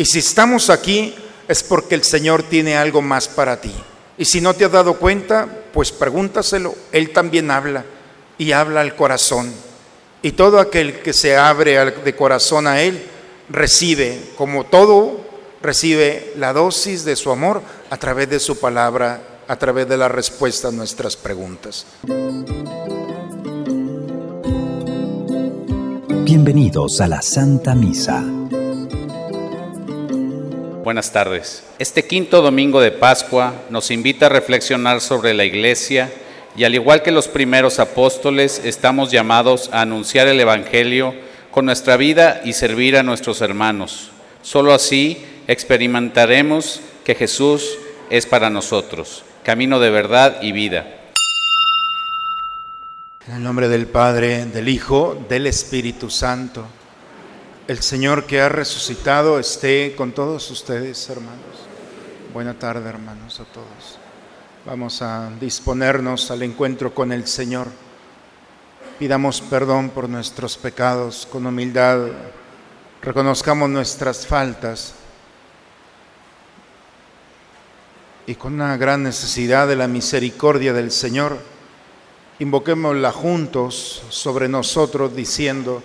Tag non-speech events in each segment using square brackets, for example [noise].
Y si estamos aquí es porque el Señor tiene algo más para ti. Y si no te has dado cuenta, pues pregúntaselo. Él también habla y habla al corazón. Y todo aquel que se abre de corazón a Él recibe, como todo, recibe la dosis de su amor a través de su palabra, a través de la respuesta a nuestras preguntas. Bienvenidos a la Santa Misa. Buenas tardes. Este quinto domingo de Pascua nos invita a reflexionar sobre la Iglesia y al igual que los primeros apóstoles estamos llamados a anunciar el Evangelio con nuestra vida y servir a nuestros hermanos. Solo así experimentaremos que Jesús es para nosotros, camino de verdad y vida. En el nombre del Padre, del Hijo, del Espíritu Santo. El Señor que ha resucitado esté con todos ustedes, hermanos. Buena tarde, hermanos, a todos. Vamos a disponernos al encuentro con el Señor. Pidamos perdón por nuestros pecados con humildad. Reconozcamos nuestras faltas. Y con una gran necesidad de la misericordia del Señor, invoquémosla juntos sobre nosotros diciendo,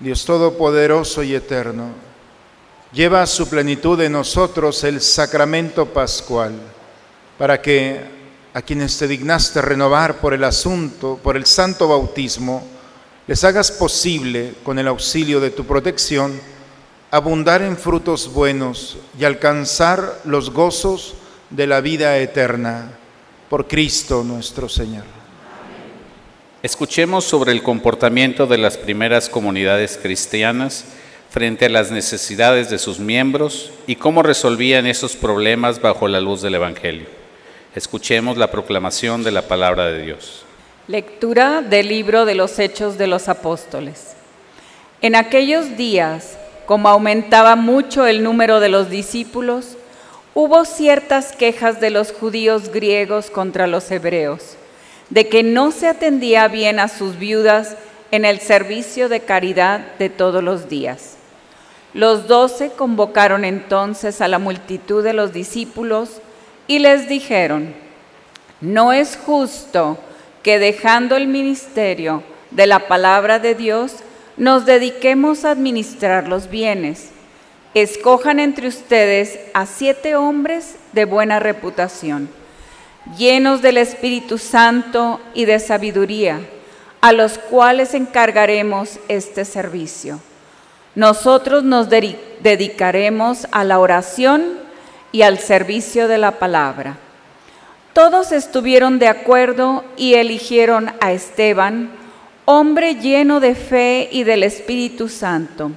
Dios Todopoderoso y Eterno, lleva a su plenitud en nosotros el sacramento pascual, para que a quienes te dignaste renovar por el asunto, por el santo bautismo, les hagas posible, con el auxilio de tu protección, abundar en frutos buenos y alcanzar los gozos de la vida eterna. Por Cristo nuestro Señor. Escuchemos sobre el comportamiento de las primeras comunidades cristianas frente a las necesidades de sus miembros y cómo resolvían esos problemas bajo la luz del Evangelio. Escuchemos la proclamación de la palabra de Dios. Lectura del libro de los Hechos de los Apóstoles. En aquellos días, como aumentaba mucho el número de los discípulos, hubo ciertas quejas de los judíos griegos contra los hebreos, de que no se atendía bien a sus viudas en el servicio de caridad de todos los días. Los doce convocaron entonces a la multitud de los discípulos y les dijeron, no es justo que dejando el ministerio de la palabra de Dios, nos dediquemos a administrar los bienes escojan entre ustedes a siete hombres de buena reputación, llenos del Espíritu Santo y de sabiduría, a los cuales encargaremos este servicio. Nosotros nos dedicaremos a la oración y al servicio de la palabra. Todos estuvieron de acuerdo y eligieron a Esteban, hombre lleno de fe y del Espíritu Santo,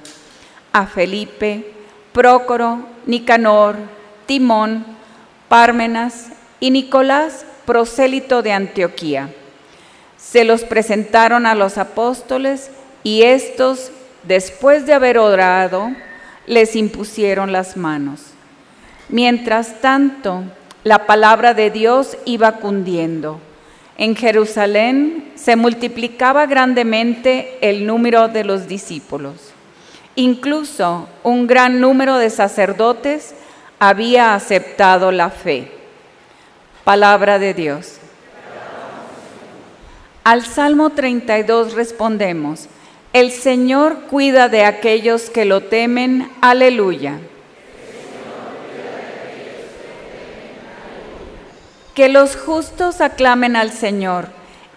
a Felipe, Prócoro, Nicanor, Timón, Pármenas y Nicolás, prosélito de Antioquía. Se los presentaron a los apóstoles y estos, después de haber orado, les impusieron las manos. Mientras tanto, la palabra de Dios iba cundiendo. En Jerusalén se multiplicaba grandemente el número de los discípulos. Incluso un gran número de sacerdotes había aceptado la fe. Palabra de Dios. Al Salmo 32 respondemos, el Señor cuida de aquellos que lo temen, aleluya. Que los justos aclamen al Señor,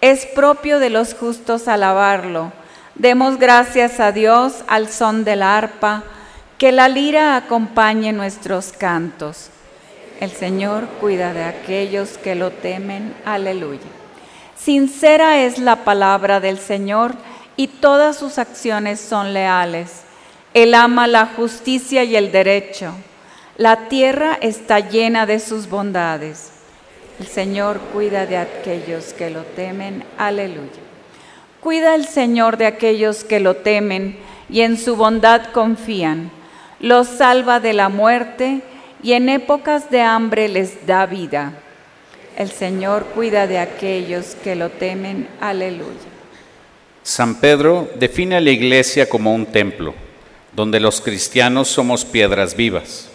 es propio de los justos alabarlo Demos gracias a Dios al son del arpa, que la lira acompañe nuestros cantos. El Señor cuida de aquellos que lo temen. Aleluya. Sincera es la palabra del Señor y todas sus acciones son leales. Él ama la justicia y el derecho. La tierra está llena de sus bondades. El Señor cuida de aquellos que lo temen. Aleluya. Cuida el Señor de aquellos que lo temen y en su bondad confían. Los salva de la muerte y en épocas de hambre les da vida. El Señor cuida de aquellos que lo temen. Aleluya. San Pedro define a la iglesia como un templo, donde los cristianos somos piedras vivas,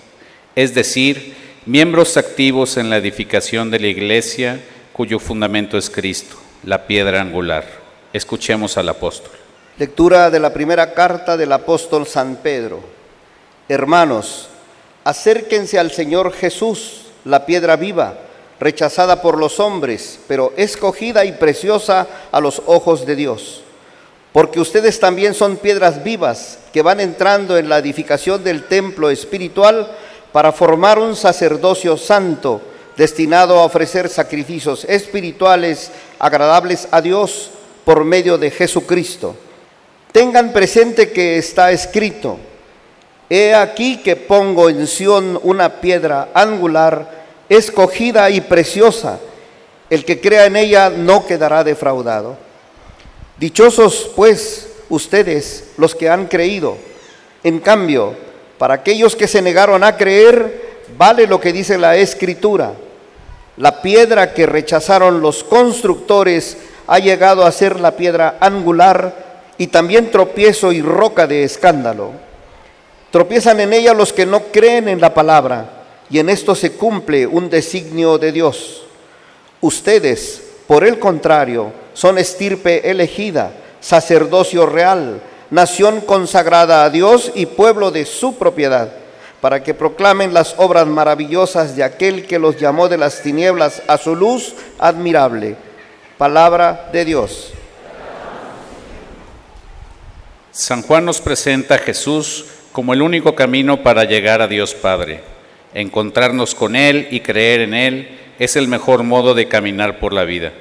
es decir, miembros activos en la edificación de la iglesia cuyo fundamento es Cristo, la piedra angular. Escuchemos al apóstol. Lectura de la primera carta del apóstol San Pedro. Hermanos, acérquense al Señor Jesús, la piedra viva, rechazada por los hombres, pero escogida y preciosa a los ojos de Dios. Porque ustedes también son piedras vivas que van entrando en la edificación del templo espiritual para formar un sacerdocio santo destinado a ofrecer sacrificios espirituales agradables a Dios por medio de Jesucristo. Tengan presente que está escrito, he aquí que pongo en Sión una piedra angular, escogida y preciosa, el que crea en ella no quedará defraudado. Dichosos pues ustedes los que han creído. En cambio, para aquellos que se negaron a creer, vale lo que dice la escritura. La piedra que rechazaron los constructores ha llegado a ser la piedra angular y también tropiezo y roca de escándalo. Tropiezan en ella los que no creen en la palabra y en esto se cumple un designio de Dios. Ustedes, por el contrario, son estirpe elegida, sacerdocio real, nación consagrada a Dios y pueblo de su propiedad, para que proclamen las obras maravillosas de aquel que los llamó de las tinieblas a su luz admirable Palabra de Dios. San Juan nos presenta a Jesús como el único camino para llegar a Dios Padre. Encontrarnos con Él y creer en Él es el mejor modo de caminar por la vida.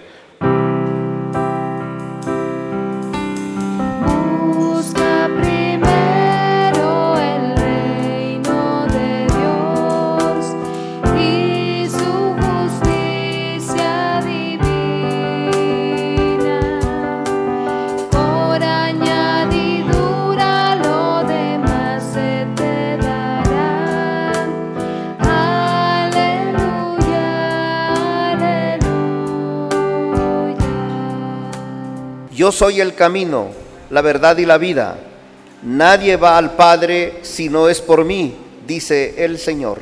Yo soy el camino, la verdad y la vida. Nadie va al Padre si no es por mí, dice el Señor.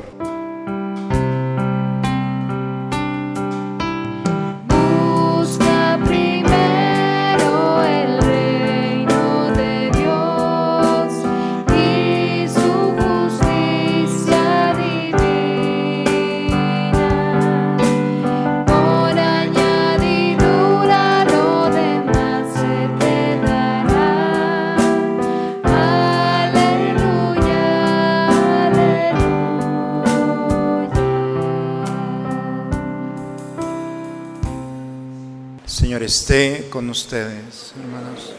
Esté con ustedes, hermanos.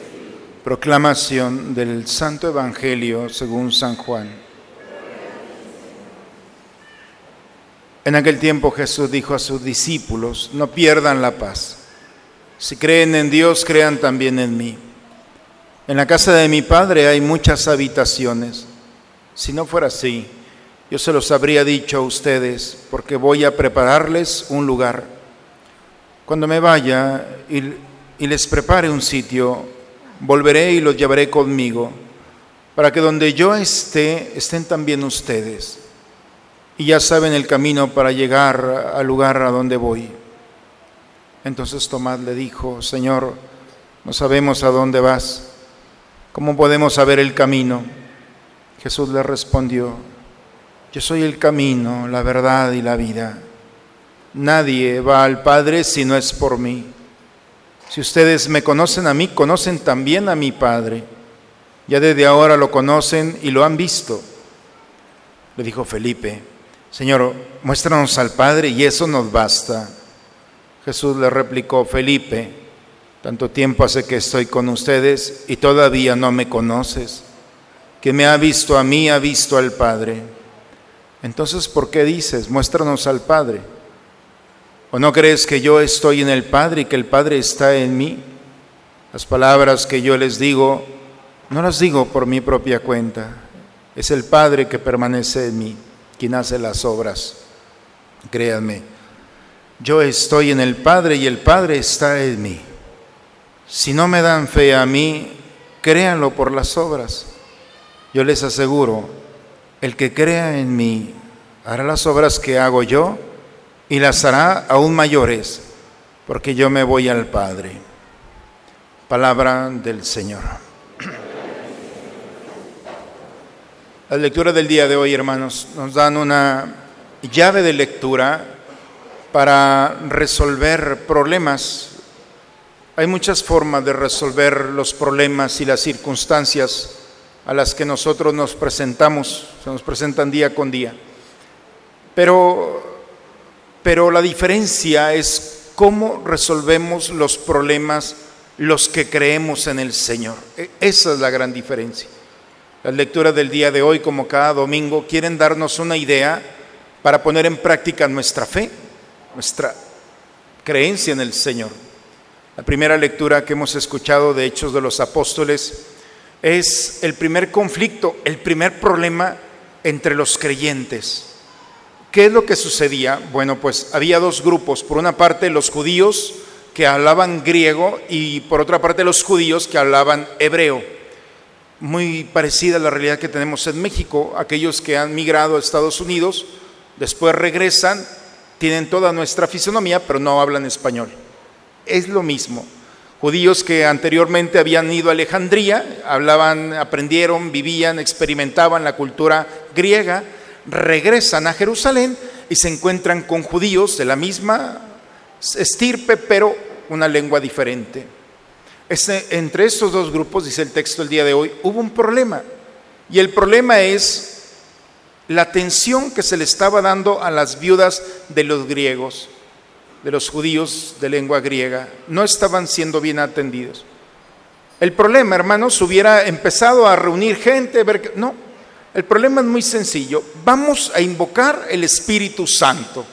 Proclamación del Santo Evangelio según San Juan. En aquel tiempo Jesús dijo a sus discípulos, no pierdan la paz. Si creen en Dios, crean también en mí. En la casa de mi Padre hay muchas habitaciones. Si no fuera así, yo se los habría dicho a ustedes, porque voy a prepararles un lugar. Cuando me vaya y, les prepare un sitio, volveré y los llevaré conmigo, para que donde yo esté, estén también ustedes. Y ya saben el camino para llegar al lugar a donde voy. Entonces Tomás le dijo, Señor, no sabemos a dónde vas. ¿Cómo podemos saber el camino? Jesús le respondió, yo soy el camino, la verdad y la vida. Nadie va al Padre si no es por mí. Si ustedes me conocen a mí, conocen también a mi Padre. Ya desde ahora lo conocen y lo han visto. Le dijo Felipe, Señor, muéstranos al Padre y eso nos basta. Jesús le replicó, Felipe, tanto tiempo hace que estoy con ustedes y todavía no me conoces. Que me ha visto a mí, ha visto al Padre. Entonces, ¿por qué dices, muéstranos al Padre? ¿O no crees que yo estoy en el Padre y que el Padre está en mí? Las palabras que yo les digo, no las digo por mi propia cuenta. Es el Padre que permanece en mí, quien hace las obras. Créanme, yo estoy en el Padre y el Padre está en mí. Si no me dan fe a mí, créanlo por las obras. Yo les aseguro, el que crea en mí hará las obras que hago yo y las hará aún mayores, porque yo me voy al Padre. Palabra del Señor. Las lecturas del día de hoy, hermanos, nos dan una llave de lectura para resolver problemas. Hay muchas formas de resolver los problemas y las circunstancias a las que nosotros nos presentamos, se nos presentan día con día. Pero pero la diferencia es cómo resolvemos los problemas los que creemos en el Señor. E- Esa es la gran diferencia. Las lecturas del día de hoy, como cada domingo, quieren darnos una idea para poner en práctica nuestra fe, nuestra creencia en el Señor. La primera lectura que hemos escuchado de Hechos de los Apóstoles es el primer conflicto, el primer problema entre los creyentes. ¿Qué es lo que sucedía? Bueno, pues había dos grupos. Por una parte, los judíos que hablaban griego y por otra parte, los judíos que hablaban hebreo. Muy parecida a la realidad que tenemos en México. Aquellos que han migrado a Estados Unidos, después regresan, tienen toda nuestra fisonomía, pero no hablan español. Es lo mismo. Judíos que anteriormente habían ido a Alejandría, hablaban, aprendieron, vivían, experimentaban la cultura griega, regresan a Jerusalén y se encuentran con judíos de la misma estirpe, pero una lengua diferente. Este- entre estos dos grupos, dice el texto el día de hoy, hubo un problema. Y el problema es la atención que se le estaba dando a las viudas de los griegos, de los judíos de lengua griega. No estaban siendo bien atendidos. El problema, hermanos, hubiera empezado a reunir gente, ver que- no, el problema es muy sencillo. Vamos a invocar el Espíritu Santo.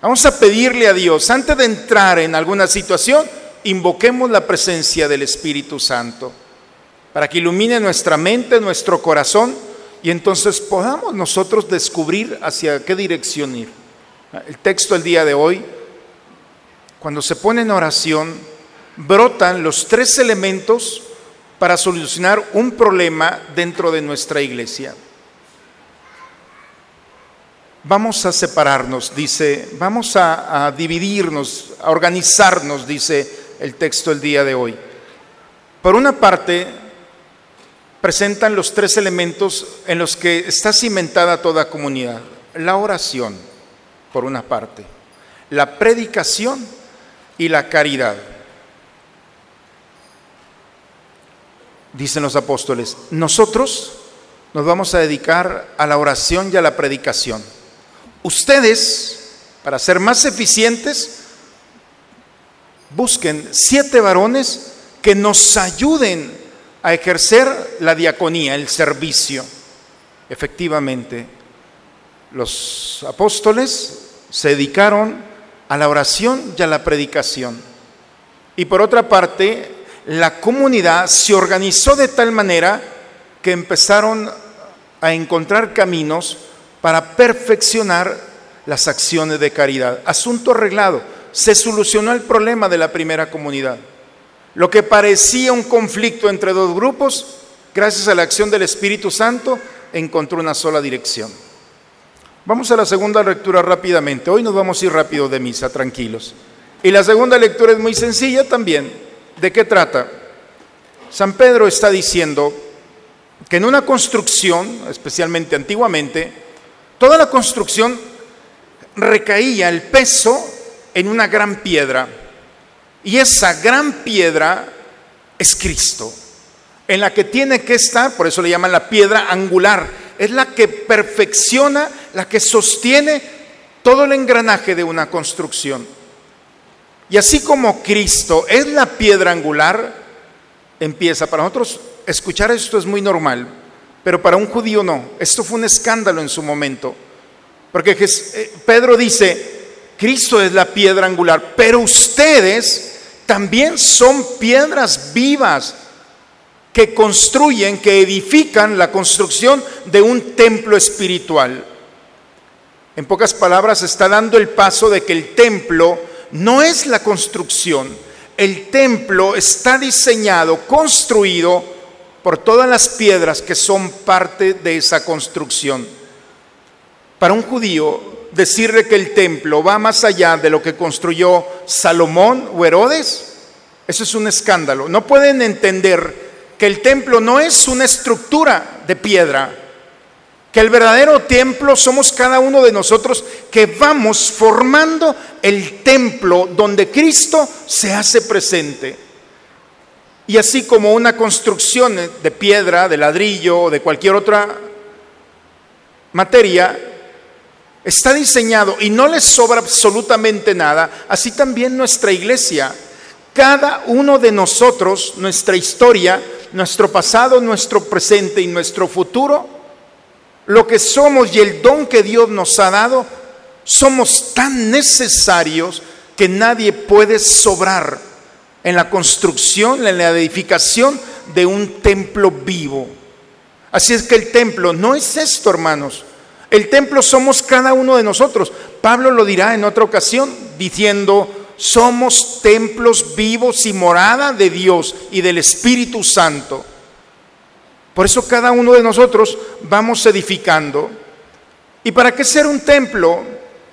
Vamos a pedirle a Dios, antes de entrar en alguna situación, invoquemos la presencia del Espíritu Santo para que ilumine nuestra mente, nuestro corazón y entonces podamos nosotros descubrir hacia qué dirección ir. El texto del día de hoy, cuando se pone en oración, brotan los tres elementos para solucionar un problema dentro de nuestra iglesia. Vamos a separarnos, dice, vamos a, dividirnos, a organizarnos, dice el texto el día de hoy. Por una parte, presentan los tres elementos en los que está cimentada toda comunidad. La oración, por una parte, la predicación y la caridad. Dicen los apóstoles, nosotros nos vamos a dedicar a la oración y a la predicación. Ustedes, para ser más eficientes, busquen siete varones que nos ayuden a ejercer la diaconía, el servicio. Efectivamente, los apóstoles se dedicaron a la oración y a la predicación. Y por otra parte, la comunidad se organizó de tal manera que empezaron a encontrar caminos para perfeccionar las acciones de caridad. Asunto arreglado. Se solucionó el problema de la primera comunidad. Lo que parecía un conflicto entre dos grupos, gracias a la acción del Espíritu Santo, encontró una sola dirección. Vamos a la segunda lectura rápidamente. Hoy nos vamos a ir rápido de misa, tranquilos. Y la segunda lectura es muy sencilla también. ¿De qué trata? San Pedro está diciendo que en una construcción, especialmente antiguamente, toda la construcción recaía el peso en una gran piedra. Y esa gran piedra es Cristo, en la que tiene que estar, por eso le llaman la piedra angular, es la que perfecciona, la que sostiene todo el engranaje de una construcción. Y así como Cristo es la piedra angular, empieza. Para nosotros escuchar esto es muy normal, pero para un judío no. Esto fue un escándalo en su momento. Porque eh, Pedro dice, Cristo es la piedra angular, pero ustedes también son piedras vivas que construyen, que edifican la construcción de un templo espiritual. En pocas palabras, está dando el paso de que el templo no es la construcción, el templo está diseñado, construido por todas las piedras que son parte de esa construcción. Para un judío, decirle que el templo va más allá de lo que construyó Salomón o Herodes, eso es un escándalo. No pueden entender que el templo no es una estructura de piedra, que el verdadero templo somos cada uno de nosotros que vamos formando el templo donde Cristo se hace presente. Y así como una construcción de piedra, de ladrillo o de cualquier otra materia, está diseñado y no le sobra absolutamente nada, así también nuestra iglesia. Cada uno de nosotros, nuestra historia, nuestro pasado, nuestro presente y nuestro futuro, lo que somos y el don que Dios nos ha dado, somos tan necesarios que nadie puede sobrar en la construcción, en la edificación de un templo vivo. Así es que el templo no es esto, hermanos. El templo somos cada uno de nosotros. Pablo lo dirá en otra ocasión diciendo, somos templos vivos y morada de Dios y del Espíritu Santo. Por eso cada uno de nosotros vamos edificando. ¿Y para qué ser un templo?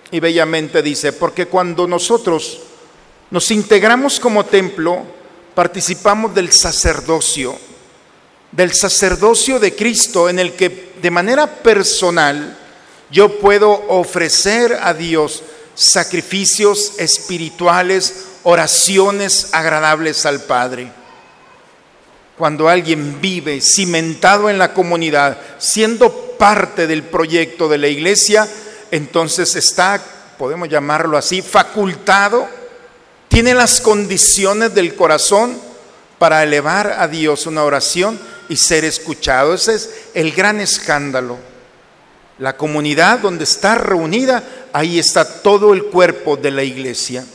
Y bellamente dice, porque cuando nosotros nos integramos como templo, participamos del sacerdocio, del sacerdocio de Cristo en el que de manera personal yo puedo ofrecer a Dios sacrificios espirituales, oraciones agradables al Padre. Cuando alguien vive cimentado en la comunidad, siendo parte del proyecto de la iglesia, entonces está, podemos llamarlo así, facultado, tiene las condiciones del corazón para elevar a Dios una oración y ser escuchado. Ese es el gran escándalo. La comunidad donde está reunida, ahí está todo el cuerpo de la iglesia.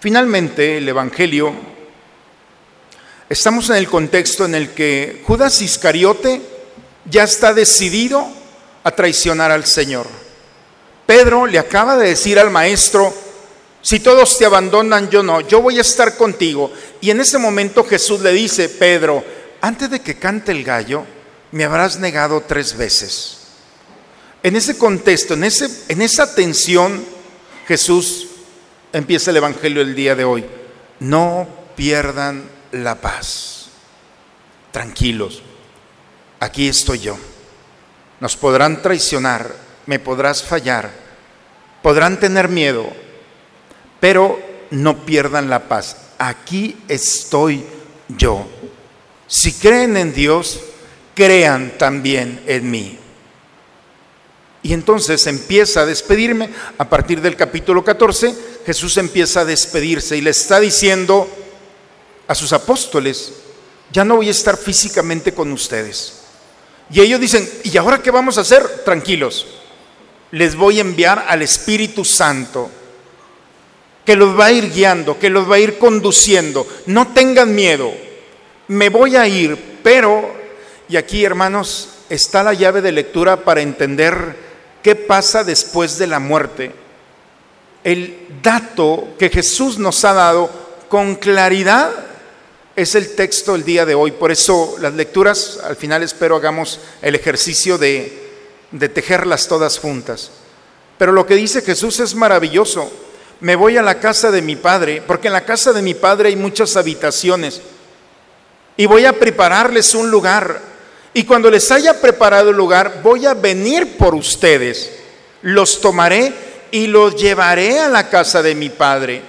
Finalmente, el Evangelio, estamos en el contexto en el que Judas Iscariote ya está decidido a traicionar al Señor. Pedro le acaba de decir al maestro, Si todos te abandonan, yo no, yo voy a estar contigo. Y en ese momento Jesús le dice, Pedro, antes de que cante el gallo, me habrás negado tres veces. En ese contexto, en, ese, en esa tensión, Jesús empieza el Evangelio el día de hoy. No pierdan la paz. Tranquilos, aquí estoy yo. Nos podrán traicionar, me podrás fallar, podrán tener miedo, pero no pierdan la paz. Aquí estoy yo. Si creen en Dios, crean también en mí. Y entonces empieza a despedirme. A partir del capítulo 14, Jesús empieza a despedirse y le está diciendo a sus apóstoles, ya no voy a estar físicamente con ustedes. Y ellos dicen, ¿y ahora qué vamos a hacer? Tranquilos, les voy a enviar al Espíritu Santo, que los va a ir guiando, que los va a ir conduciendo. No tengan miedo, me voy a ir, pero, y aquí hermanos, está la llave de lectura para entender qué pasa después de la muerte. El dato que Jesús nos ha dado con claridad es el texto del día de hoy. Por eso las lecturas, al final espero hagamos el ejercicio de, de tejerlas todas juntas. Pero lo que dice Jesús es maravilloso. Me voy a la casa de mi padre, porque en la casa de mi padre hay muchas habitaciones. Y voy a prepararles un lugar. Y cuando les haya preparado el lugar, voy a venir por ustedes. Los tomaré y los llevaré a la casa de mi padre.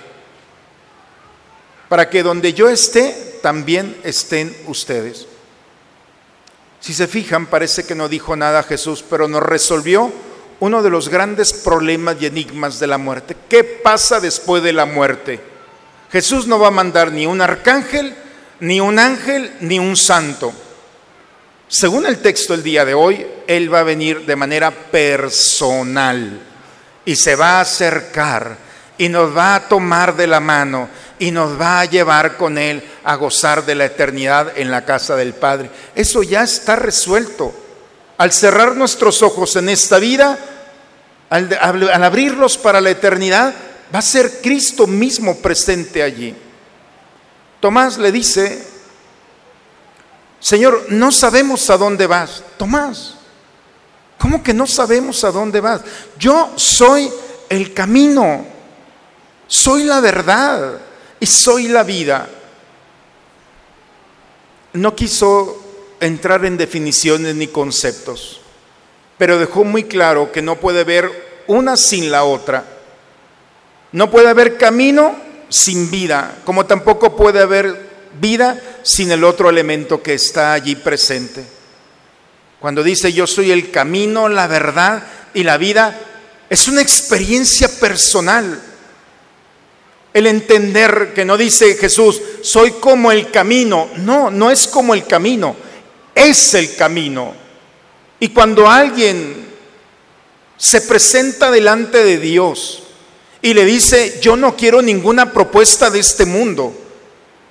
Para que donde yo esté, también estén ustedes. Si se fijan, parece que no dijo nada Jesús, pero nos resolvió uno de los grandes problemas y enigmas de la muerte. ¿Qué pasa después de la muerte? Jesús no va a mandar ni un arcángel, ni un ángel, ni un santo. Según el texto del día de hoy, Él va a venir de manera personal y se va a acercar y nos va a tomar de la mano y nos va a llevar con Él a gozar de la eternidad en la casa del Padre. Eso ya está resuelto. Al cerrar nuestros ojos en esta vida, al, abrirlos para la eternidad, va a ser Cristo mismo presente allí. Tomás le dice, Señor, no sabemos a dónde vas. Tomás, ¿cómo que no sabemos a dónde vas? Yo soy el camino, soy la verdad y soy la vida. No quiso entrar en definiciones ni conceptos, pero dejó muy claro que no puede haber una sin la otra. No puede haber camino sin vida, como tampoco puede haber vida sin el otro elemento que está allí presente. Cuando dice yo soy el camino, la verdad y la vida, es una experiencia personal. El entender que no dice Jesús, soy como el camino. No, no es como el camino, es el camino. Y cuando alguien se presenta delante de Dios y le dice, yo no quiero ninguna propuesta de este mundo,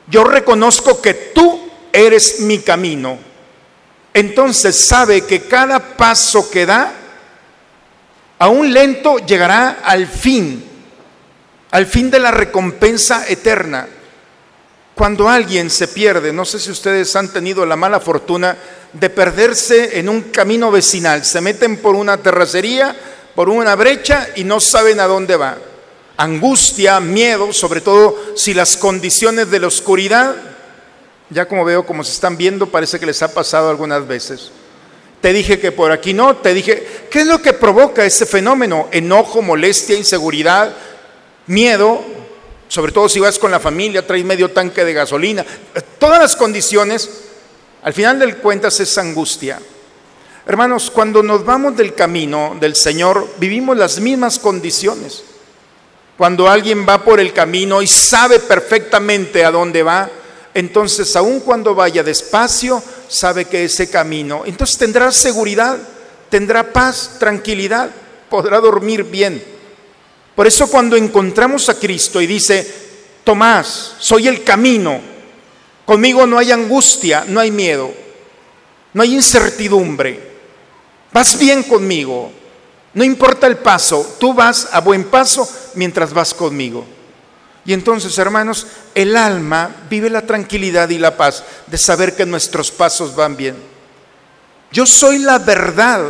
yo reconozco que tú eres mi camino. Entonces sabe que cada paso que da, aún lento, llegará al fin, al fin de la recompensa eterna. Cuando alguien se pierde, no sé si ustedes han tenido la mala fortuna de perderse en un camino vecinal, se meten por una terracería, por una brecha y no saben a dónde va angustia, miedo, sobre todo si las condiciones de la oscuridad, ya como veo como se están viendo, parece que les ha pasado algunas veces. Te dije que por aquí no, te dije, ¿qué es lo que provoca ese fenómeno? Enojo, molestia, inseguridad, miedo, sobre todo si vas con la familia, traes medio tanque de gasolina, todas las condiciones, al final del cuentas es angustia. Hermanos, cuando nos vamos del camino del Señor, vivimos las mismas condiciones. Cuando alguien va por el camino y sabe perfectamente a dónde va, entonces aun cuando vaya despacio, sabe que ese camino, entonces tendrá seguridad, tendrá paz, tranquilidad, podrá dormir bien. Por eso cuando encontramos a Cristo y dice, Tomás, soy el camino, conmigo no hay angustia, no hay miedo, no hay incertidumbre, vas bien conmigo, no importa el paso, tú vas a buen paso mientras vas conmigo. Y entonces, hermanos, el alma vive la tranquilidad y la paz de saber que nuestros pasos van bien. Yo soy la verdad.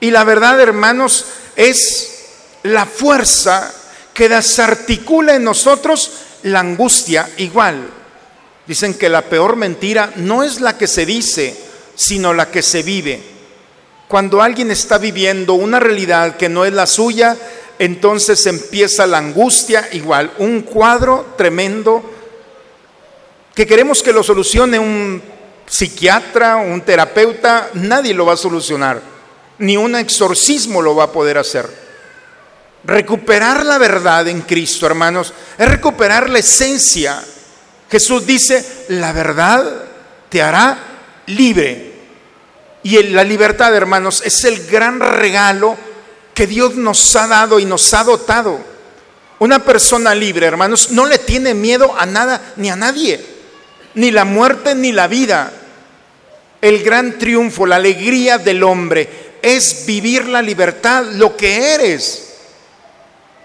Y la verdad, hermanos, es la fuerza que desarticula en nosotros la angustia igual. Dicen que la peor mentira no es la que se dice, sino la que se vive. Cuando alguien está viviendo una realidad que no es la suya, entonces empieza la angustia igual, un cuadro tremendo que queremos que lo solucione un psiquiatra, un terapeuta, nadie lo va a solucionar, ni un exorcismo lo va a poder hacer. Recuperar la verdad en Cristo, hermanos, es recuperar la esencia. Jesús dice, la verdad te hará libre. Y la libertad, hermanos, es el gran regalo que Dios nos ha dado y nos ha dotado. Una persona libre, hermanos, no le tiene miedo a nada ni a nadie, ni la muerte ni la vida. El gran triunfo, la alegría del hombre es vivir la libertad, lo que eres.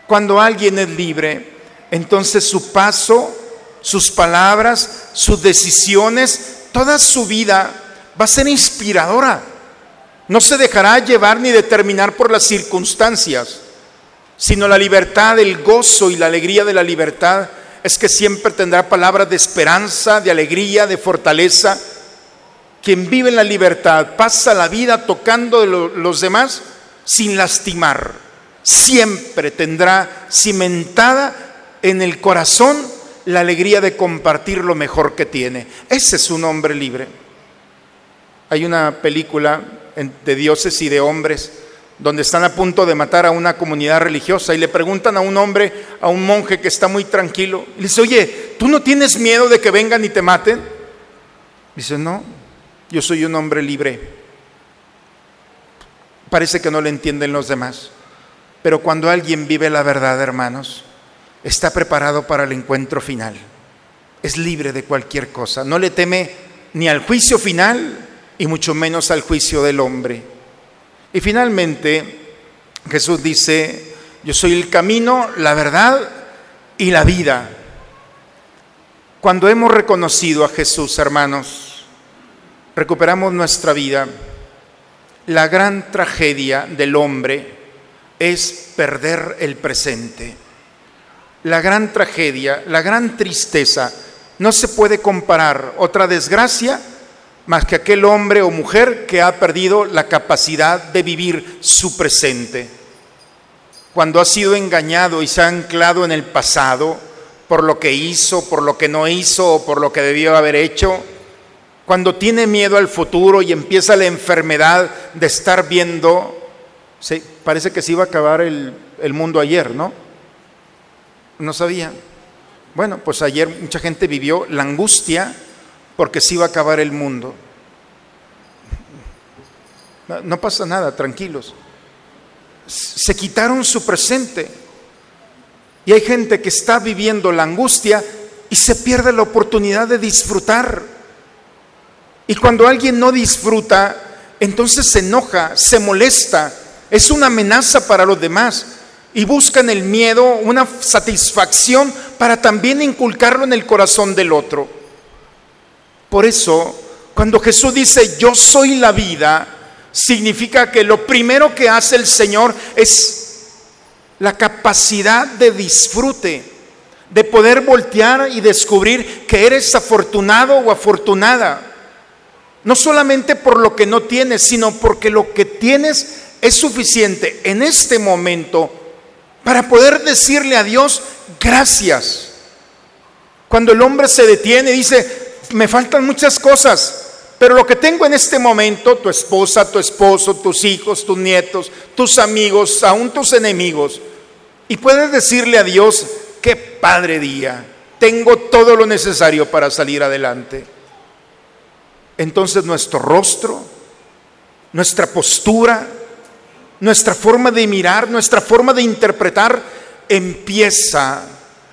Cuando alguien es libre, entonces su paso, sus palabras, sus decisiones, toda su vida va a ser inspiradora. No se dejará llevar ni determinar por las circunstancias, sino la libertad, el gozo y la alegría de la libertad es que siempre tendrá palabras de esperanza, de alegría, de fortaleza. Quien vive en la libertad pasa la vida tocando de lo- los demás sin lastimar. Siempre tendrá cimentada en el corazón la alegría de compartir lo mejor que tiene. Ese es un hombre libre. Hay una película de dioses y de hombres donde están a punto de matar a una comunidad religiosa y le preguntan a un hombre, a un monje que está muy tranquilo, y le dice, oye, ¿tú no tienes miedo de que vengan y te maten? Dice, no, yo soy un hombre libre. Parece que no le entienden los demás, pero cuando alguien vive la verdad, hermanos, está preparado para el encuentro final. Es libre de cualquier cosa, no le teme ni al juicio final y mucho menos al juicio del hombre. Y finalmente Jesús dice, yo soy el camino, la verdad y la vida. Cuando hemos reconocido a Jesús, hermanos, recuperamos nuestra vida. La gran tragedia del hombre es perder el presente. La gran tragedia, la gran tristeza, no se puede comparar otra desgracia más que aquel hombre o mujer que ha perdido la capacidad de vivir su presente. Cuando ha sido engañado y se ha anclado en el pasado por lo que hizo, por lo que no hizo o por lo que debió haber hecho, cuando tiene miedo al futuro y empieza la enfermedad de estar viendo, sí, parece que se iba a acabar el, mundo ayer, ¿no? No sabía. Bueno, pues ayer mucha gente vivió la angustia porque se iba a acabar el mundo. No pasa nada, tranquilos. Se quitaron su presente. Y hay gente que está viviendo la angustia y se pierde la oportunidad de disfrutar. Y cuando alguien no disfruta, entonces se enoja, se molesta, es una amenaza para los demás y buscan el miedo, una satisfacción para también inculcarlo en el corazón del otro. Por eso, cuando Jesús dice, yo soy la vida, significa que lo primero que hace el Señor es la capacidad de disfrute, de poder voltear y descubrir que eres afortunado o afortunada. No solamente por lo que no tienes, sino porque lo que tienes es suficiente en este momento para poder decirle a Dios gracias. Cuando el hombre se detiene y dice, me faltan muchas cosas, pero lo que tengo en este momento, tu esposa, tu esposo, tus hijos, tus nietos, tus amigos, aún tus enemigos, y puedes decirle a Dios, qué padre día, tengo todo lo necesario para salir adelante. Entonces nuestro rostro, nuestra postura, nuestra forma de mirar, nuestra forma de interpretar empieza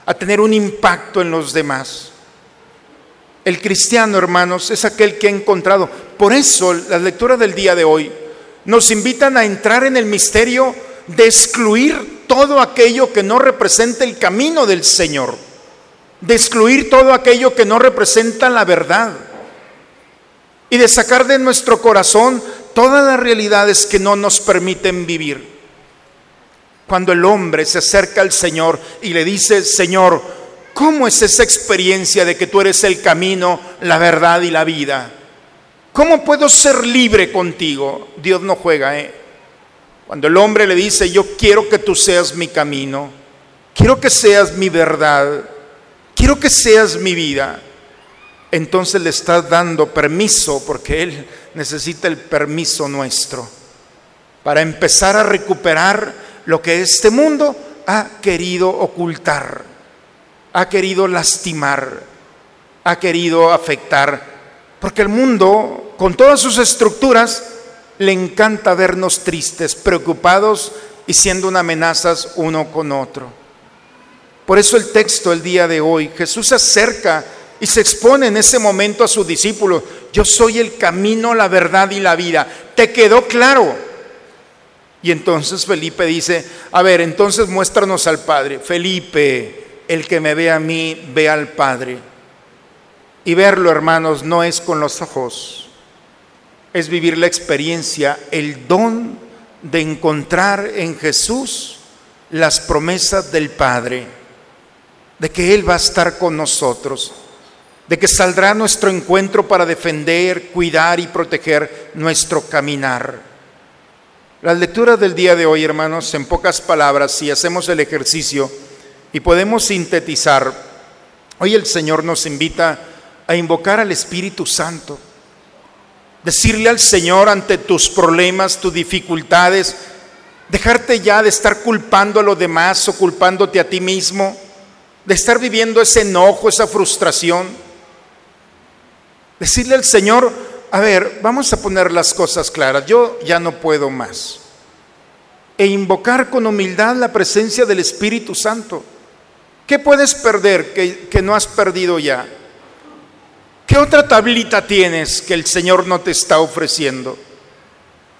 a tener un impacto en los demás. El cristiano, hermanos, es aquel que ha encontrado. Por eso las lecturas del día de hoy nos invitan a entrar en el misterio de excluir todo aquello que no representa el camino del Señor, de excluir todo aquello que no representa la verdad y de sacar de nuestro corazón todas las realidades que no nos permiten vivir. Cuando el hombre se acerca al Señor y le dice, Señor, ¿cómo es esa experiencia de que tú eres el camino, la verdad y la vida? ¿Cómo puedo ser libre contigo? Dios no juega, ¿eh? Cuando el hombre le dice, yo quiero que tú seas mi camino, quiero que seas mi verdad, quiero que seas mi vida, entonces le estás dando permiso, porque Él necesita el permiso nuestro, para empezar a recuperar lo que este mundo ha querido ocultar, ha querido lastimar, ha querido afectar, porque el mundo, con todas sus estructuras, le encanta vernos tristes, preocupados y siendo una amenazas uno con otro. Por eso el texto el día de hoy, Jesús se acerca y se expone en ese momento a sus discípulos, yo soy el camino, la verdad y la vida. ¿Te quedó claro? Y entonces Felipe dice, a ver, entonces muéstranos al Padre. Felipe, el que me ve a mí, ve al Padre. Y verlo, hermanos, no es con los ojos, es vivir la experiencia, el don de encontrar en Jesús las promesas del Padre, de que Él va a estar con nosotros, de que saldrá nuestro encuentro para defender, cuidar y proteger nuestro caminar. Las lecturas del día de hoy, hermanos, en pocas palabras, si hacemos el ejercicio y podemos sintetizar, hoy el Señor nos invita a invocar al Espíritu Santo, decirle al Señor ante tus problemas, tus dificultades, dejarte ya de estar culpando a los demás o culpándote a ti mismo, de estar viviendo ese enojo, esa frustración. Decirle al Señor, a ver, vamos a poner las cosas claras, yo ya no puedo más. E invocar con humildad la presencia del Espíritu Santo. ¿Qué puedes perder que, que no has perdido ya? ¿Qué otra tablita tienes que el Señor no te está ofreciendo?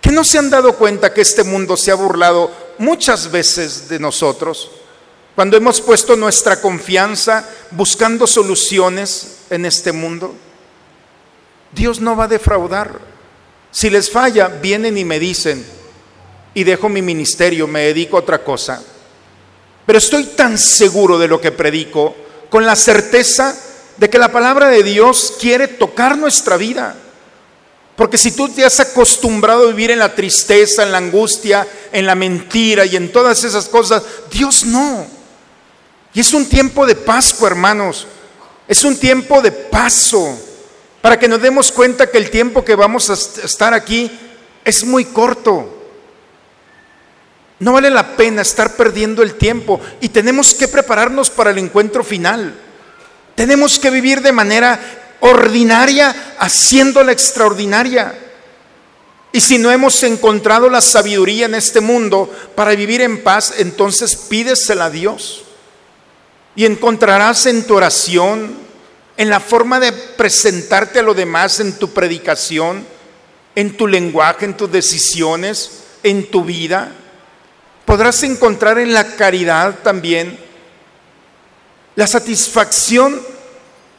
¿Que no se han dado cuenta que este mundo se ha burlado muchas veces de nosotros? Cuando hemos puesto nuestra confianza buscando soluciones en este mundo. Dios no va a defraudar. Si les falla, vienen y me dicen, y dejo mi ministerio, me dedico a otra cosa. Pero estoy tan seguro de lo que predico, con la certeza de que la palabra de Dios quiere tocar nuestra vida. Porque si tú te has acostumbrado a vivir en la tristeza, en la angustia, en la mentira y en todas esas cosas, Dios no. Y es un tiempo de Pascua, hermanos. Es un tiempo de paso para que nos demos cuenta que el tiempo que vamos a estar aquí es muy corto. No vale la pena estar perdiendo el tiempo y tenemos que prepararnos para el encuentro final. Tenemos que vivir de manera ordinaria haciéndola extraordinaria. Y si no hemos encontrado la sabiduría en este mundo para vivir en paz, entonces pídesela a Dios. Y encontrarás en tu oración, en la forma de presentarte a lo demás, en tu predicación, en tu lenguaje, en tus decisiones, en tu vida. Podrás encontrar en la caridad también la satisfacción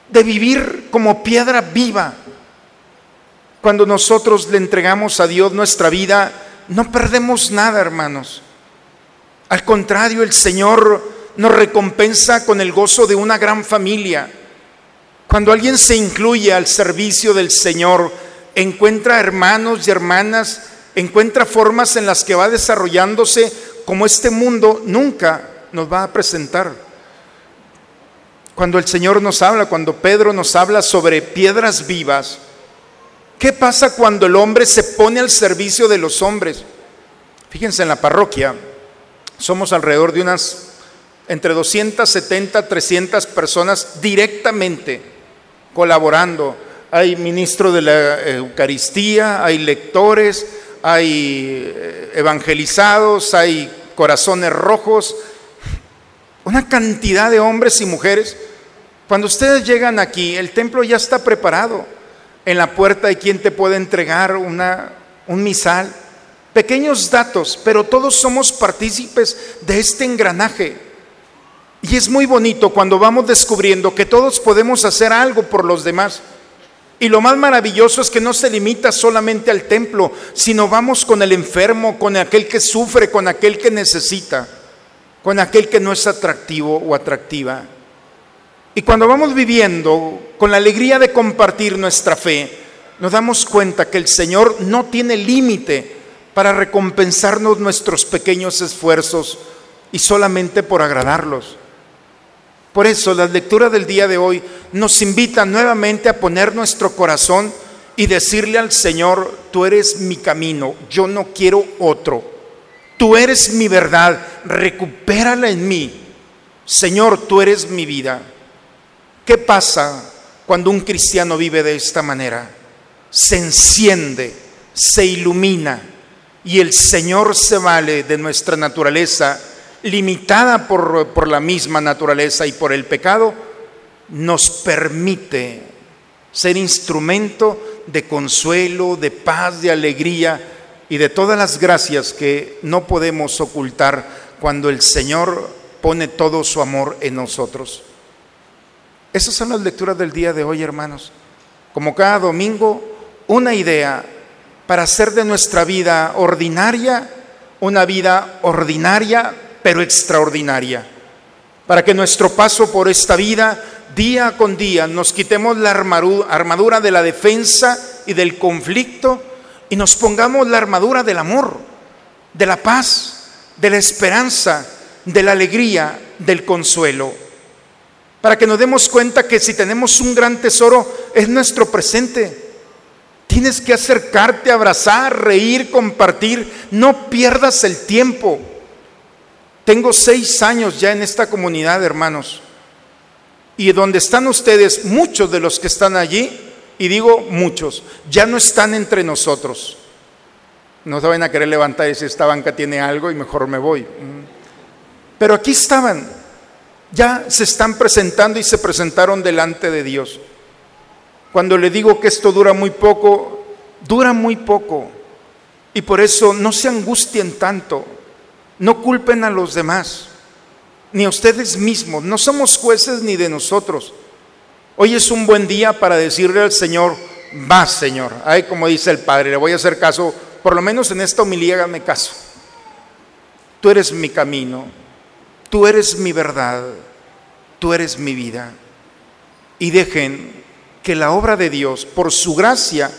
de vivir como piedra viva. Cuando nosotros le entregamos a Dios nuestra vida, no perdemos nada, hermanos. Al contrario, el Señor nos recompensa con el gozo de una gran familia. Cuando alguien se incluye al servicio del Señor, encuentra hermanos y hermanas, encuentra formas en las que va desarrollándose como este mundo nunca nos va a presentar. Cuando el Señor nos habla, cuando Pedro nos habla sobre piedras vivas, ¿qué pasa cuando el hombre se pone al servicio de los hombres? Fíjense en la parroquia, somos alrededor de unas entre 270, 300 personas directamente colaborando. Hay ministro de la Eucaristía, hay lectores, hay eh, evangelizados, hay corazones rojos, una cantidad de hombres y mujeres. Cuando ustedes llegan aquí, el templo ya está preparado. En la puerta hay quien te puede entregar una, un misal. Pequeños datos, pero todos somos partícipes de este engranaje. Y es muy bonito cuando vamos descubriendo que todos podemos hacer algo por los demás. Y lo más maravilloso es que no se limita solamente al templo, sino vamos con el enfermo, con aquel que sufre, con aquel que necesita, con aquel que no es atractivo o atractiva. Y cuando vamos viviendo con la alegría de compartir nuestra fe, nos damos cuenta que el Señor no tiene límite para recompensarnos nuestros pequeños esfuerzos y solamente por agradarlos. Por eso la lectura del día de hoy nos invita nuevamente a poner nuestro corazón y decirle al Señor, tú eres mi camino, yo no quiero otro. Tú eres mi verdad, recupérala en mí. Señor, tú eres mi vida. ¿Qué pasa cuando un cristiano vive de esta manera? Se enciende, se ilumina y el Señor se vale de nuestra naturaleza limitada por, por la misma naturaleza y por el pecado, nos permite ser instrumento de consuelo, de paz, de alegría y de todas las gracias que no podemos ocultar cuando el Señor pone todo su amor en nosotros. Esas son las lecturas del día de hoy, hermanos. Como cada domingo, una idea para hacer de nuestra vida ordinaria una vida ordinaria pero extraordinaria. Para que nuestro paso por esta vida, día con día, nos quitemos la armadura de la defensa y del conflicto y nos pongamos la armadura del amor, de la paz, de la esperanza, de la alegría, del consuelo. Para que nos demos cuenta que si tenemos un gran tesoro, es nuestro presente. Tienes que acercarte, abrazar, reír, compartir. No pierdas el tiempo. Tengo seis años ya en esta comunidad, hermanos. Y donde están ustedes, muchos de los que están allí, y digo muchos, ya no están entre nosotros. No se van a querer levantar y decir, esta banca tiene algo y mejor me voy. Pero aquí estaban, ya se están presentando y se presentaron delante de Dios. Cuando le digo que esto dura muy poco, dura muy poco. Y por eso no se angustien tanto. No culpen a los demás, ni a ustedes mismos. No somos jueces ni de nosotros. Hoy es un buen día para decirle al Señor, va Señor. Ay, como dice el Padre, le voy a hacer caso, por lo menos en esta homilía hágame caso. Tú eres mi camino, tú eres mi verdad, tú eres mi vida. Y dejen que la obra de Dios, por su gracia,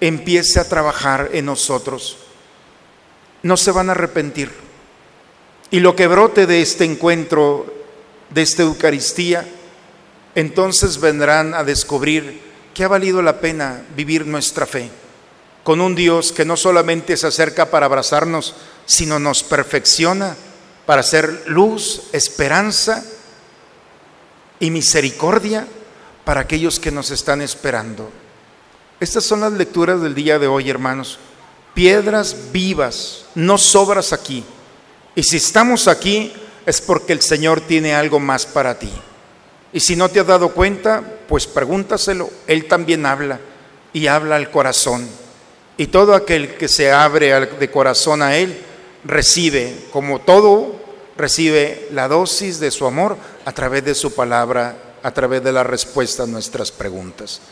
empiece a trabajar en nosotros. No se van a arrepentir. Y lo que brote de este encuentro, de esta Eucaristía, entonces vendrán a descubrir que ha valido la pena vivir nuestra fe con un Dios que no solamente se acerca para abrazarnos, sino nos perfecciona para ser luz, esperanza y misericordia para aquellos que nos están esperando. Estas son las lecturas del día de hoy, hermanos. Piedras vivas, no sobras aquí. Y si estamos aquí es porque el Señor tiene algo más para ti. Y si no te has dado cuenta, pues pregúntaselo. Él también habla y habla al corazón. Y todo aquel que se abre de corazón a Él recibe, como todo, recibe la dosis de su amor a través de su palabra, a través de la respuesta a nuestras preguntas.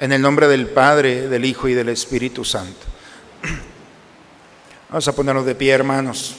En el nombre del Padre, del Hijo y del Espíritu Santo. [clears throat] Vamos a ponernos de pie, hermanos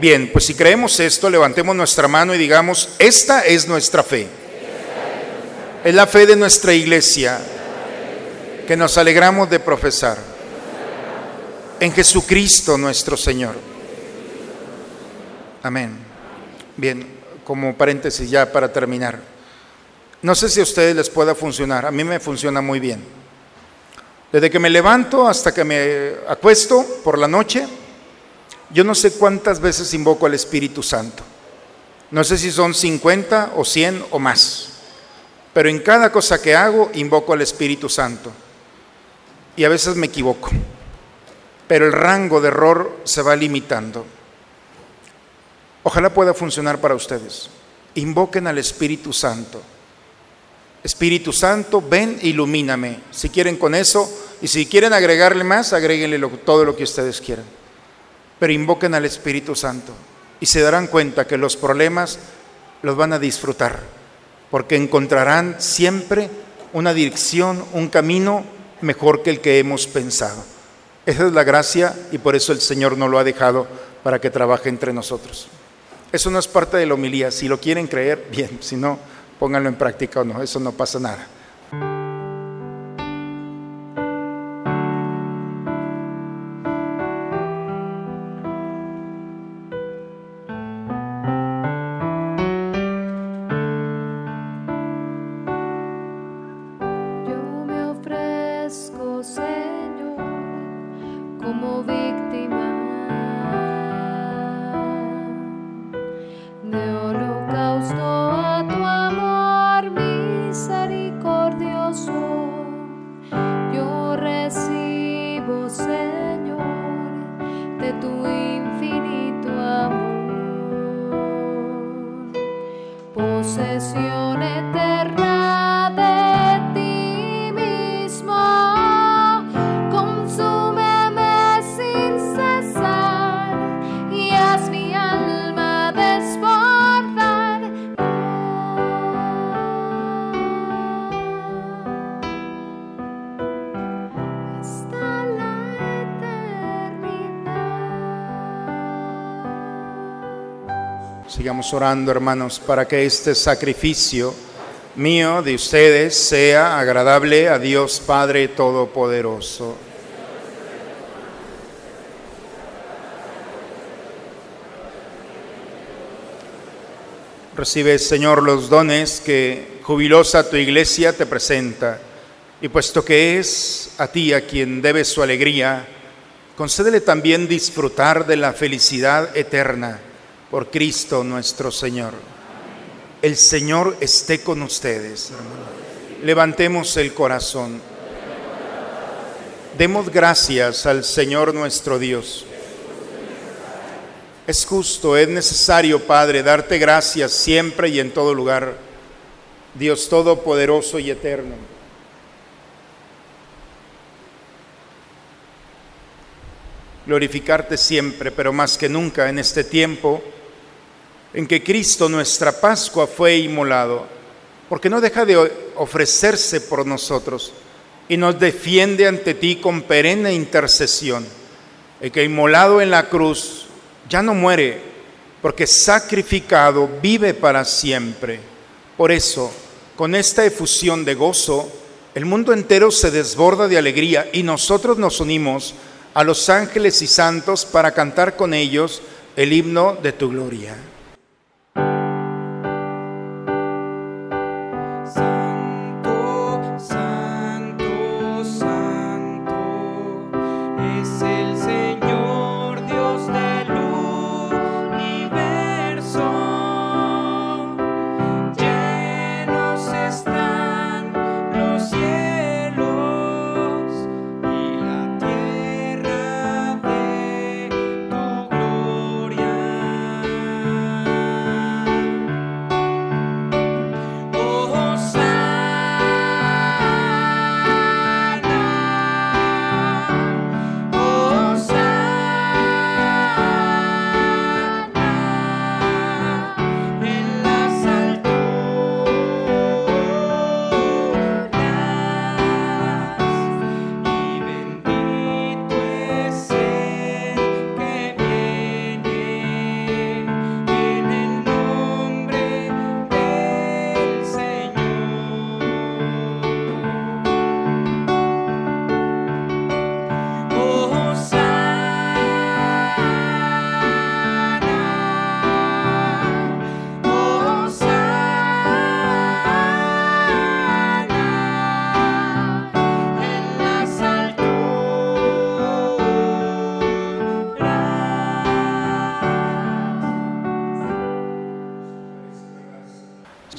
Bien, pues si creemos esto, levantemos nuestra mano y digamos, esta es nuestra fe. Es la fe de nuestra iglesia que nos alegramos de profesar en Jesucristo nuestro Señor. Amén. Bien, como paréntesis ya para terminar. No sé si a ustedes les pueda funcionar, a mí me funciona muy bien. Desde que me levanto hasta que me acuesto por la noche, Yo no sé cuántas veces invoco al Espíritu Santo. No sé si son 50 o 100 o más. Pero en cada cosa que hago invoco al Espíritu Santo. Y a veces me equivoco. Pero el rango de error se va limitando. Ojalá pueda funcionar para ustedes. Invoquen al Espíritu Santo. Espíritu Santo, ven, ilumíname. Si quieren con eso, y si quieren agregarle más, agréguenle todo lo que ustedes quieran. Pero invoquen al Espíritu Santo y se darán cuenta que los problemas los van a disfrutar, porque encontrarán siempre una dirección, un camino mejor que el que hemos pensado. Esa es la gracia y por eso el Señor nos lo ha dejado para que trabaje entre nosotros. Eso no es parte de la homilía. Si lo quieren creer, bien. Si no, pónganlo en práctica o no. Eso no pasa nada. Orando, hermanos, para que este sacrificio mío de ustedes sea agradable a Dios Padre Todopoderoso. Recibe, Señor, los dones que jubilosa tu iglesia te presenta. Y puesto que es a ti a quien debe su alegría, concédele también disfrutar de la felicidad eterna por Cristo nuestro Señor. El Señor esté con ustedes. Levantemos el corazón. Demos gracias al Señor nuestro Dios. Es justo, es necesario, Padre, darte gracias siempre y en todo lugar, Dios Todopoderoso y Eterno. Glorificarte siempre, pero más que nunca en este tiempo en que Cristo, nuestra Pascua, fue inmolado, porque no deja de ofrecerse por nosotros y nos defiende ante ti con perenne intercesión. El que inmolado en la cruz ya no muere, porque sacrificado vive para siempre. Por eso, con esta efusión de gozo, el mundo entero se desborda de alegría y nosotros nos unimos a los ángeles y santos para cantar con ellos el himno de tu gloria.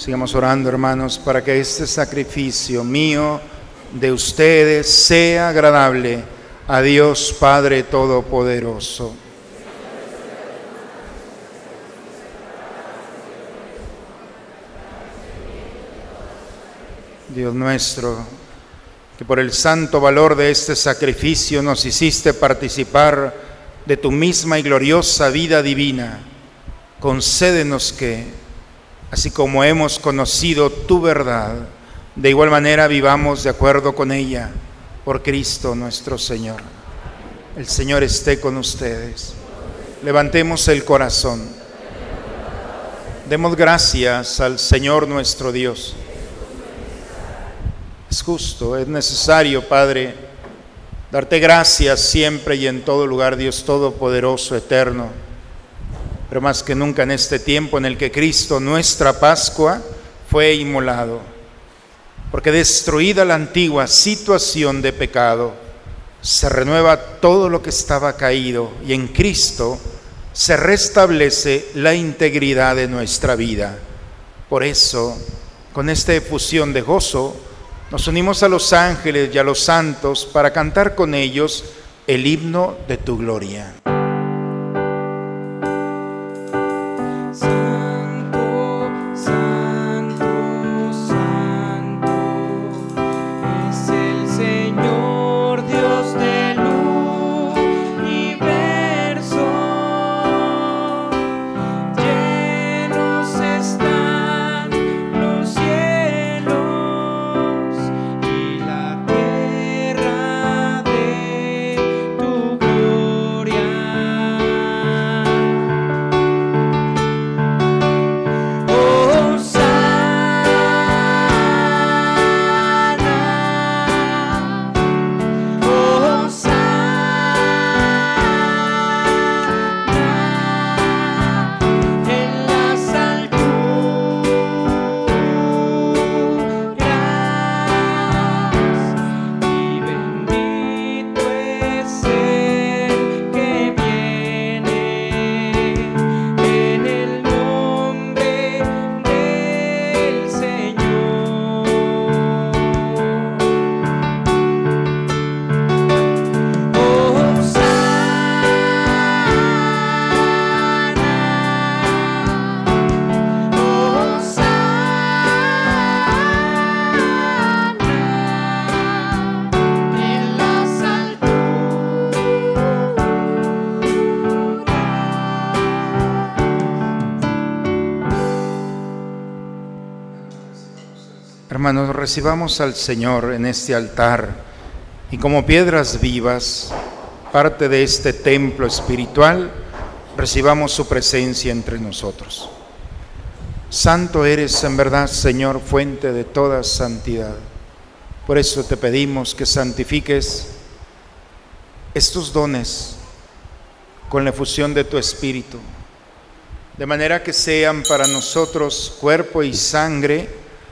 Sigamos orando, hermanos, para que este sacrificio mío de ustedes sea agradable a Dios Padre Todopoderoso. Dios nuestro, que por el santo valor de este sacrificio nos hiciste participar de tu misma y gloriosa vida divina, concédenos que, así como hemos conocido tu verdad, de igual manera vivamos de acuerdo con ella, por Cristo nuestro Señor. El Señor esté con ustedes. Levantemos el corazón. Demos gracias al Señor nuestro Dios. Es justo, es necesario, Padre, darte gracias siempre y en todo lugar, Dios Todopoderoso, eterno. Pero más que nunca en este tiempo en el que Cristo, nuestra Pascua, fue inmolado. Porque destruida la antigua situación de pecado, se renueva todo lo que estaba caído y en Cristo se restablece la integridad de nuestra vida. Por eso, con esta efusión de gozo, nos unimos a los ángeles y a los santos para cantar con ellos el himno de tu gloria. Recibamos al Señor en este altar y como piedras vivas, parte de este templo espiritual, recibamos su presencia entre nosotros. Santo eres en verdad, Señor, fuente de toda santidad. Por eso te pedimos que santifiques estos dones con la efusión de tu Espíritu, de manera que sean para nosotros cuerpo y sangre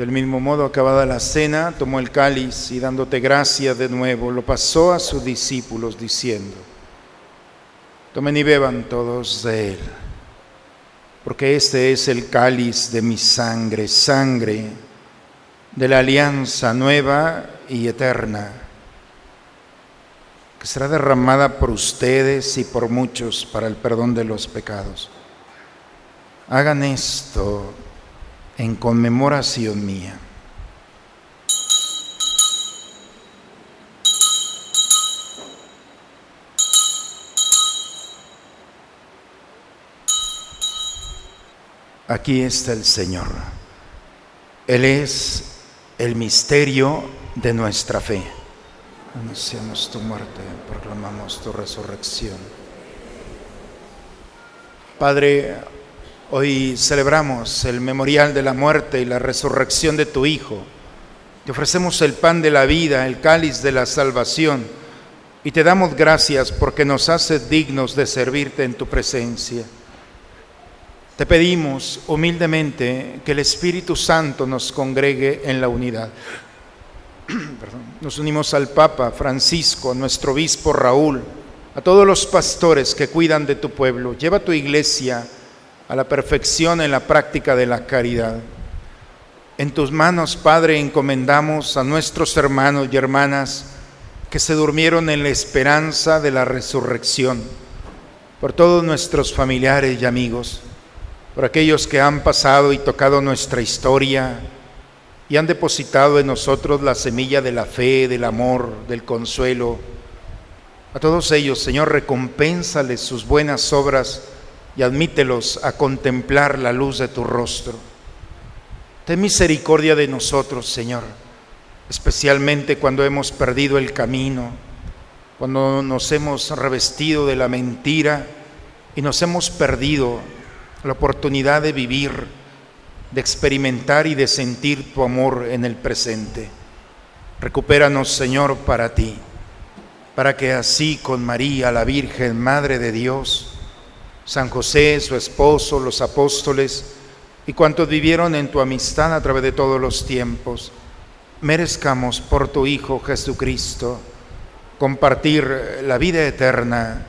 Del mismo modo, acabada la cena, tomó el cáliz y dándote gracias de nuevo, lo pasó a sus discípulos diciendo, tomen y beban todos de él, porque este es el cáliz de mi sangre, sangre de la alianza nueva y eterna, que será derramada por ustedes y por muchos para el perdón de los pecados. Hagan esto en conmemoración mía. Aquí está el Señor. Él es el misterio de nuestra fe. Anunciamos tu muerte, proclamamos tu resurrección. Padre, hoy celebramos el memorial de la muerte y la resurrección de tu Hijo. Te ofrecemos el pan de la vida, el cáliz de la salvación, y te damos gracias porque nos haces dignos de servirte en tu presencia. Te pedimos humildemente que el Espíritu Santo nos congregue en la unidad. [clears throat] Nos unimos al Papa Francisco, a nuestro obispo Raúl, a todos los pastores que cuidan de tu pueblo. Lleva tu iglesia a la perfección en la práctica de la caridad. En tus manos, Padre, encomendamos a nuestros hermanos y hermanas que se durmieron en la esperanza de la resurrección, por todos nuestros familiares y amigos, por aquellos que han pasado y tocado nuestra historia y han depositado en nosotros la semilla de la fe, del amor, del consuelo. A todos ellos, Señor, recompénsales sus buenas obras y admítelos a contemplar la luz de tu rostro. Ten misericordia de nosotros, Señor, especialmente cuando hemos perdido el camino, cuando nos hemos revestido de la mentira y nos hemos perdido la oportunidad de vivir, de experimentar y de sentir tu amor en el presente. Recupéranos, Señor, para ti, para que así con María, la Virgen, Madre de Dios, San José, su esposo, los apóstoles y cuantos vivieron en tu amistad a través de todos los tiempos, merezcamos por tu Hijo Jesucristo compartir la vida eterna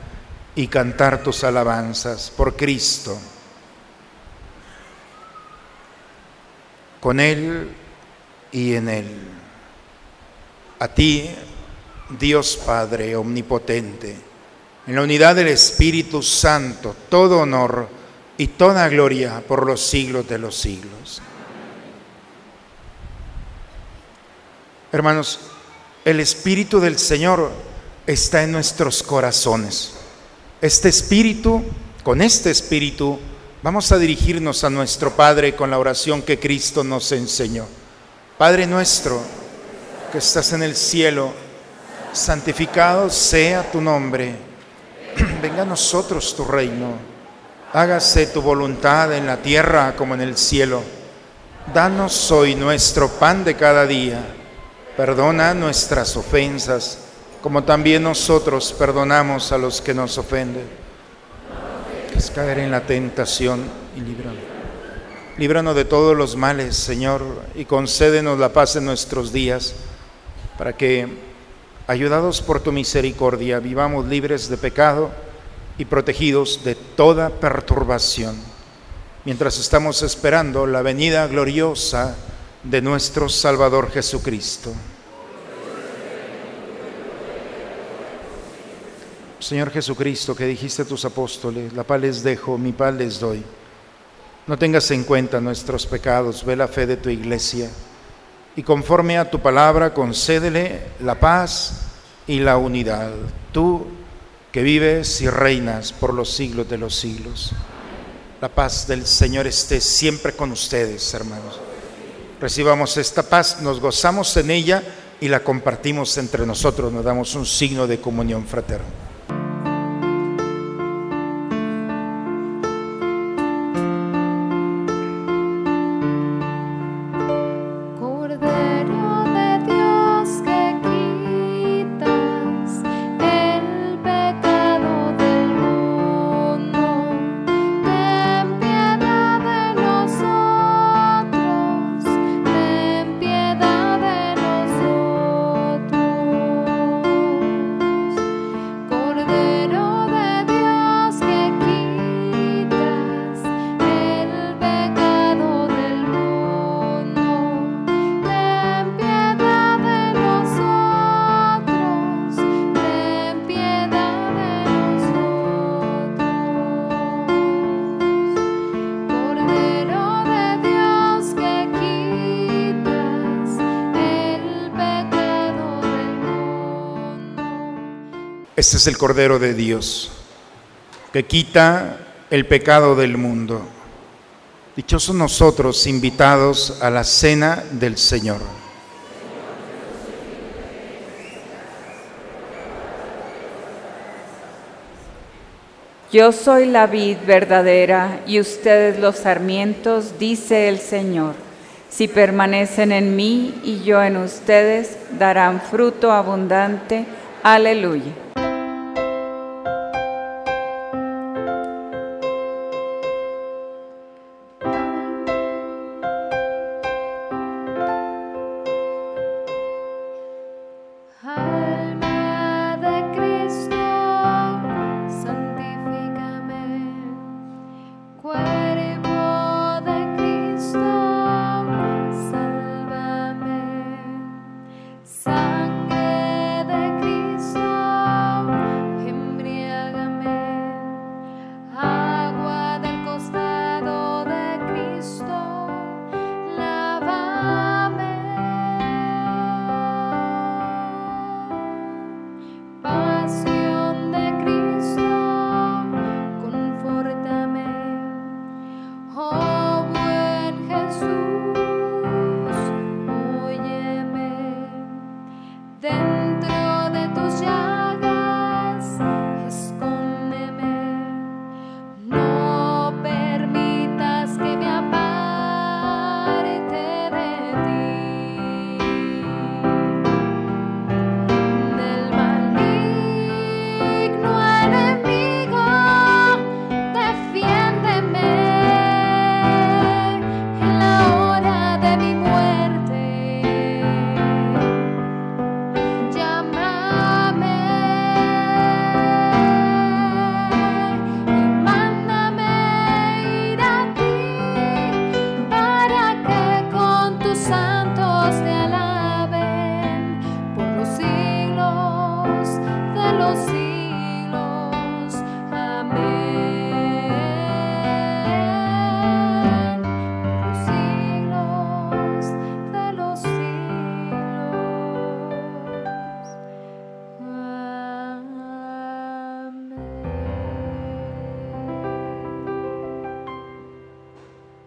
y cantar tus alabanzas por Cristo. con Él y en Él. A ti, Dios Padre Omnipotente, en la unidad del Espíritu Santo, todo honor y toda gloria por los siglos de los siglos. Hermanos, el Espíritu del Señor está en nuestros corazones. Este Espíritu, con este Espíritu, Vamos a dirigirnos a nuestro Padre con la oración que Cristo nos enseñó. Padre nuestro, que estás en el cielo, santificado sea tu nombre. Venga a nosotros tu reino. Hágase tu voluntad en la tierra como en el cielo. Danos hoy nuestro pan de cada día. Perdona nuestras ofensas, como también nosotros perdonamos a los que nos ofenden es caer en la tentación y líbranos. Líbranos de todos los males, Señor, y concédenos la paz en nuestros días, para que, ayudados por tu misericordia, vivamos libres de pecado y protegidos de toda perturbación, mientras estamos esperando la venida gloriosa de nuestro Salvador Jesucristo. Señor Jesucristo, que dijiste a tus apóstoles, la paz les dejo, mi paz les doy. No tengas en cuenta nuestros pecados, ve la fe de tu iglesia y conforme a tu palabra concédele la paz y la unidad. Tú que vives y reinas por los siglos de los siglos. La paz del Señor esté siempre con ustedes, hermanos. Recibamos esta paz, nos gozamos en ella y la compartimos entre nosotros, nos damos un signo de comunión fraterna. Este es el Cordero de Dios, que quita el pecado del mundo. Dichosos nosotros invitados a la cena del Señor. Yo soy la vid verdadera y ustedes los sarmientos, dice el Señor. Si permanecen en mí y yo en ustedes, darán fruto abundante. Aleluya.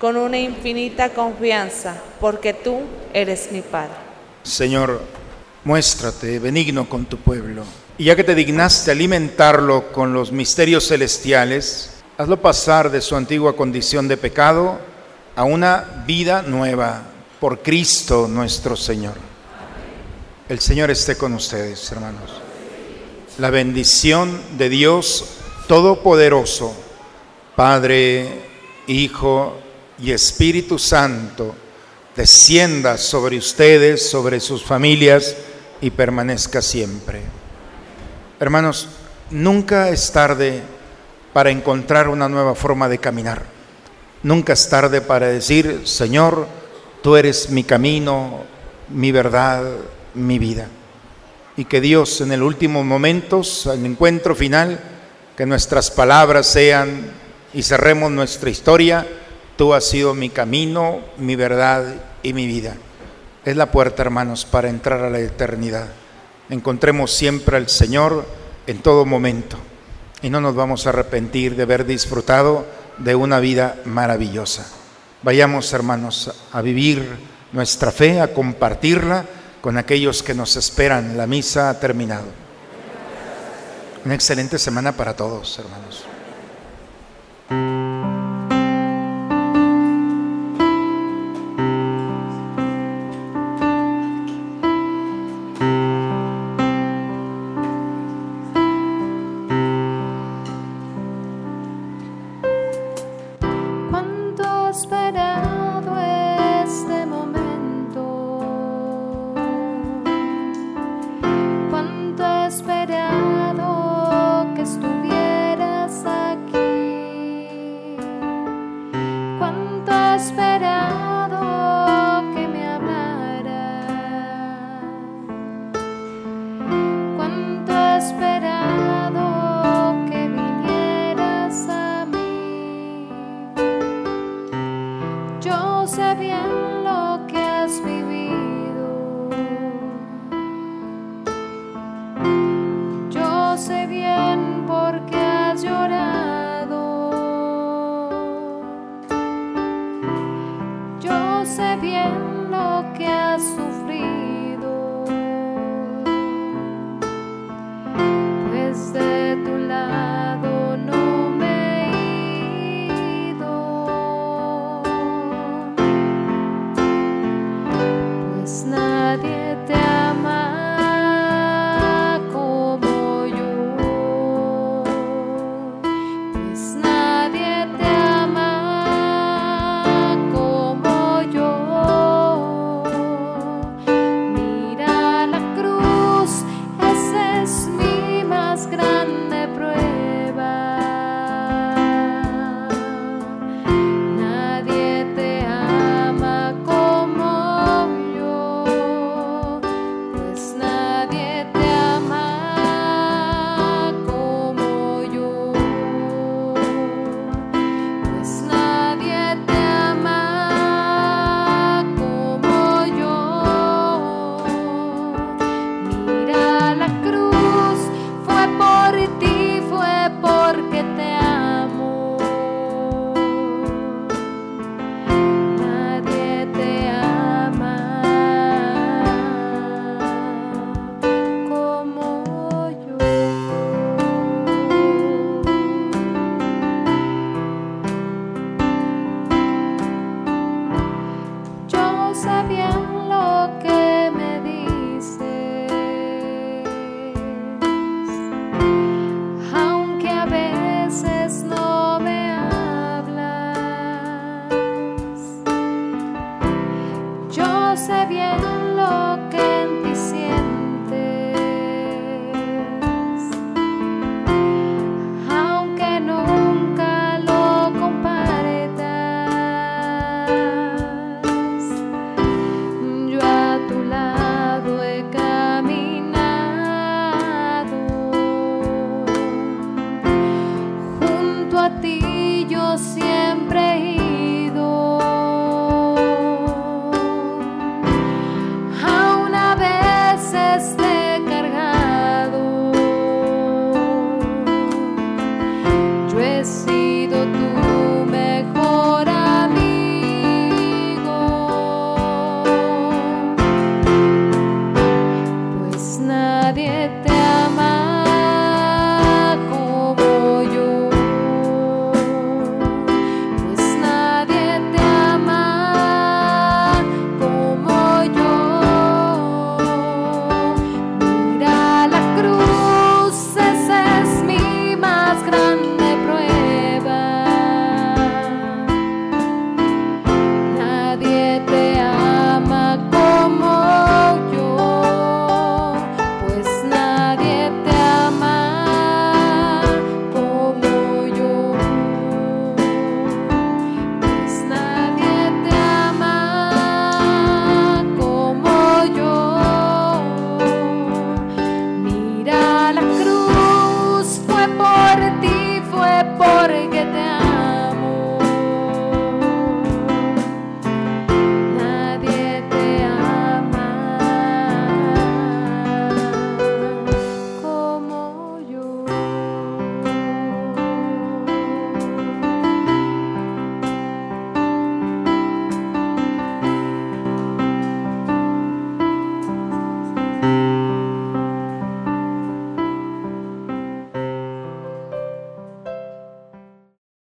con una infinita confianza, porque tú eres mi Padre. Señor, muéstrate benigno con tu pueblo. Y ya que te dignaste alimentarlo con los misterios celestiales, hazlo pasar de su antigua condición de pecado a una vida nueva por Cristo nuestro Señor. El Señor esté con ustedes, hermanos. La bendición de Dios Todopoderoso, Padre, Hijo y Espíritu Santo, descienda sobre ustedes, sobre sus familias y permanezca siempre. Hermanos, nunca es tarde para encontrar una nueva forma de caminar. Nunca es tarde para decir, Señor, tú eres mi camino, mi verdad, mi vida. Y que Dios en el último momento, al encuentro final, que nuestras palabras sean y cerremos nuestra historia, tú has sido mi camino, mi verdad y mi vida. Es la puerta, hermanos, para entrar a la eternidad. Encontremos siempre al Señor en todo momento y no nos vamos a arrepentir de haber disfrutado de una vida maravillosa. Vayamos, hermanos, a vivir nuestra fe, a compartirla con aquellos que nos esperan. La misa ha terminado. Una excelente semana para todos, hermanos.